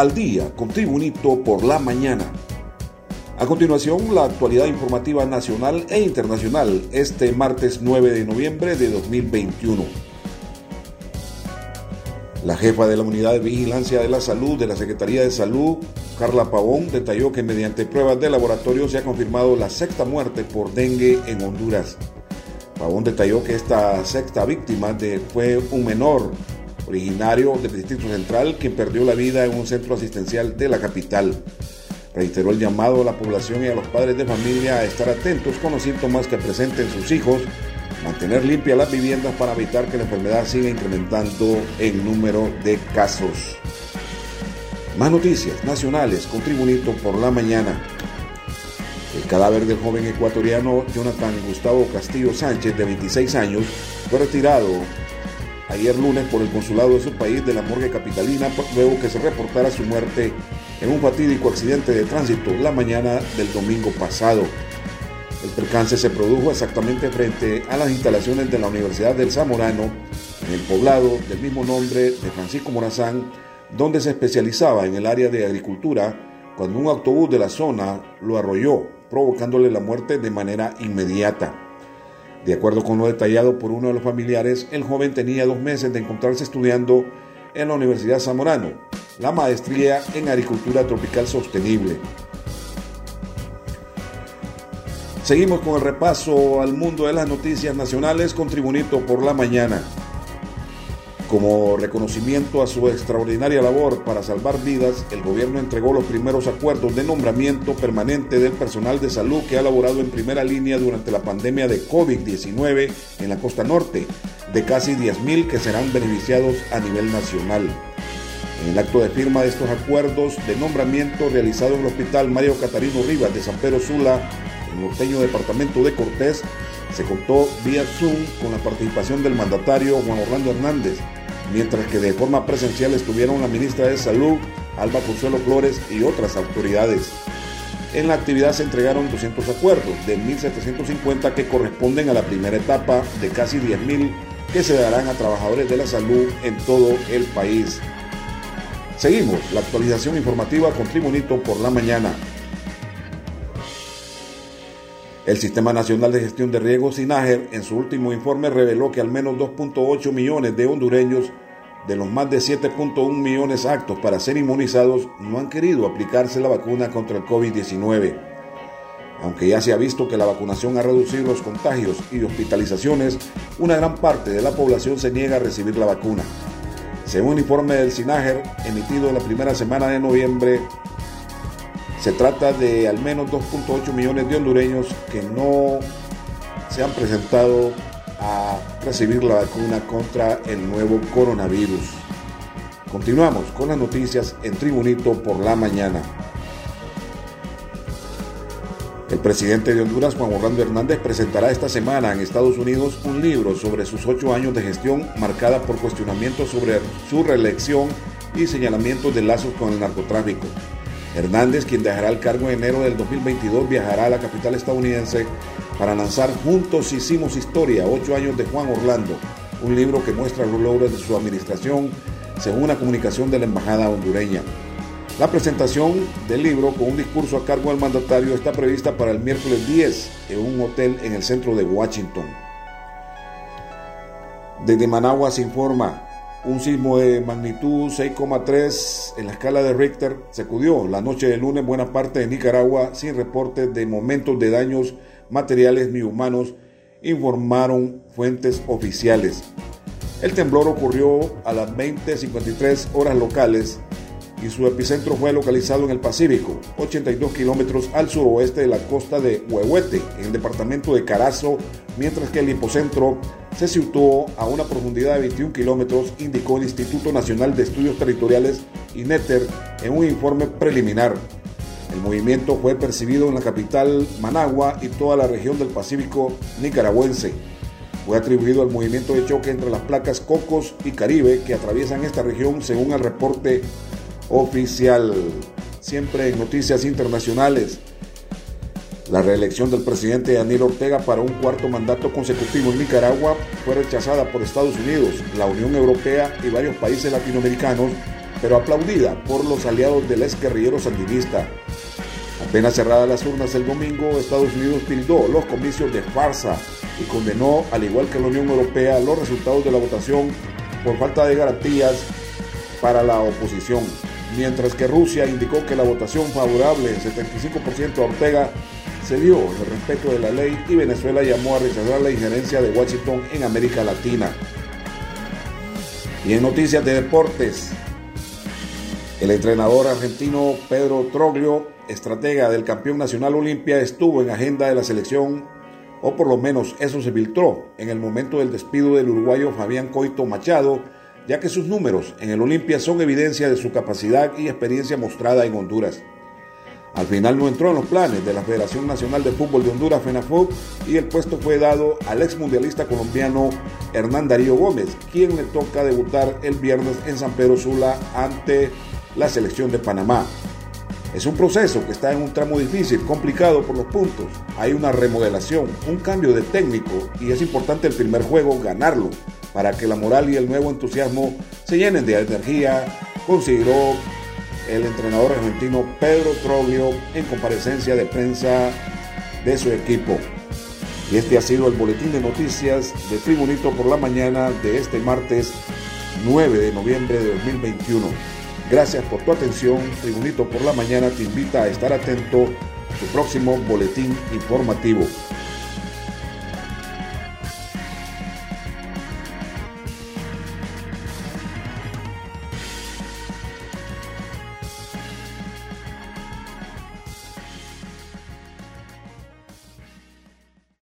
al día con Tribunito por la mañana. A continuación, la actualidad informativa nacional e internacional este martes 9 de noviembre de 2021. La jefa de la Unidad de Vigilancia de la Salud de la Secretaría de Salud, Carla Pavón, detalló que mediante pruebas de laboratorio se ha confirmado la sexta muerte por dengue en Honduras. Pavón detalló que esta sexta víctima fue un menor originario del Distrito Central quien perdió la vida en un centro asistencial de la capital. Reiteró el llamado a la población y a los padres de familia a estar atentos con los síntomas que presenten sus hijos, mantener limpias las viviendas para evitar que la enfermedad siga incrementando el número de casos. Más noticias nacionales con Tribunito por la mañana. El cadáver del joven ecuatoriano Jonathan Gustavo Castillo Sánchez, de 26 años, fue retirado ayer lunes por el consulado de su país de la morgue capitalina luego que se reportara su muerte en un fatídico accidente de tránsito la mañana del domingo pasado. El percance se produjo exactamente frente a las instalaciones de la Universidad del Zamorano, en el poblado del mismo nombre de Francisco Morazán, donde se especializaba en el área de agricultura, cuando un autobús de la zona lo arrolló provocándole la muerte de manera inmediata. De acuerdo con lo detallado por uno de los familiares, el joven tenía dos meses de encontrarse estudiando en la Universidad Zamorano, la maestría en agricultura tropical sostenible. Seguimos con el repaso al mundo de las noticias nacionales con Tribunito por la mañana. Como reconocimiento a su extraordinaria labor para salvar vidas, el gobierno entregó los primeros acuerdos de nombramiento permanente del personal de salud que ha laborado en primera línea durante la pandemia de COVID-19 en la costa norte, de casi 10.000 que serán beneficiados a nivel nacional. En el acto de firma de estos acuerdos de nombramiento realizado en el Hospital Mario Catarino Rivas de San Pedro Sula, en el norteño departamento de Cortés, se contó vía Zoom con la participación del mandatario Juan Orlando Hernández, mientras que de forma presencial estuvieron la ministra de Salud, Alba Consuelo Flores y otras autoridades. En la actividad se entregaron 200 acuerdos, de 1.750 que corresponden a la primera etapa de casi 10.000 que se darán a trabajadores de la salud en todo el país. Seguimos la actualización informativa con Tribunito por la mañana. El Sistema Nacional de Gestión de Riesgos, SINAGER, en su último informe reveló que al menos 2.8 millones de hondureños de los más de 7.1 millones actos para ser inmunizados no han querido aplicarse la vacuna contra el COVID-19. Aunque ya se ha visto que la vacunación ha reducido los contagios y hospitalizaciones, una gran parte de la población se niega a recibir la vacuna. Según un informe del SINAGER emitido la primera semana de noviembre, se trata de al menos 2.8 millones de hondureños que no se han presentado a recibir la vacuna contra el nuevo coronavirus. Continuamos con las noticias en Tribunito por la mañana. El presidente de Honduras, Juan Orlando Hernández, presentará esta semana en Estados Unidos un libro sobre sus ocho años de gestión marcada por cuestionamientos sobre su reelección y señalamientos de lazos con el narcotráfico. Hernández, quien dejará el cargo en enero del 2022, viajará a la capital estadounidense para lanzar Juntos Hicimos Historia, ocho años de Juan Orlando, un libro que muestra los logros de su administración según una comunicación de la Embajada hondureña. La presentación del libro con un discurso a cargo del mandatario está prevista para el miércoles 10 en un hotel en el centro de Washington. Desde Managua se informa, un sismo de magnitud 6,3 en la escala de Richter sacudió la noche de lunes buena parte de Nicaragua sin reportes de momentos de daños materiales ni humanos, informaron fuentes oficiales. El temblor ocurrió a las 20.53 horas locales y su epicentro fue localizado en el Pacífico, 82 kilómetros al suroeste de la costa de Huehuete, en el departamento de Carazo, mientras que el hipocentro se situó a una profundidad de 21 kilómetros, indicó el Instituto Nacional de Estudios Territoriales, INETER, en un informe preliminar. El movimiento fue percibido en la capital Managua y toda la región del Pacífico nicaragüense. Fue atribuido al movimiento de choque entre las placas Cocos y Caribe que atraviesan esta región según el reporte oficial. Siempre en noticias internacionales. La reelección del presidente Daniel Ortega para un cuarto mandato consecutivo en Nicaragua fue rechazada por Estados Unidos, la Unión Europea y varios países latinoamericanos pero aplaudida por los aliados del ex guerrillero sandinista. Apenas cerradas las urnas el domingo, Estados Unidos tildó los comicios de farsa y condenó, al igual que la Unión Europea, los resultados de la votación por falta de garantías para la oposición, mientras que Rusia indicó que la votación favorable, 75% a Ortega, se dio el respeto de la ley y Venezuela llamó a rechazar la injerencia de Washington en América Latina. Y en noticias de deportes, el entrenador argentino Pedro Troglio, estratega del campeón nacional Olimpia, estuvo en agenda de la selección, o por lo menos eso se filtró en el momento del despido del uruguayo Fabián Coito Machado, ya que sus números en el Olimpia son evidencia de su capacidad y experiencia mostrada en Honduras. Al final no entró en los planes de la Federación Nacional de Fútbol de Honduras, FENAFUT, y el puesto fue dado al ex mundialista colombiano Hernán Darío Gómez, quien le toca debutar el viernes en San Pedro Sula ante la selección de Panamá. Es un proceso que está en un tramo difícil, complicado por los puntos. Hay una remodelación, un cambio de técnico y es importante el primer juego ganarlo para que la moral y el nuevo entusiasmo se llenen de energía, consideró el entrenador argentino Pedro Troglio en comparecencia de prensa de su equipo. Y este ha sido el boletín de noticias de Tribunito por la mañana de este martes 9 de noviembre de 2021. Gracias por tu atención. Tribunito por la mañana te invita a estar atento a su próximo boletín informativo.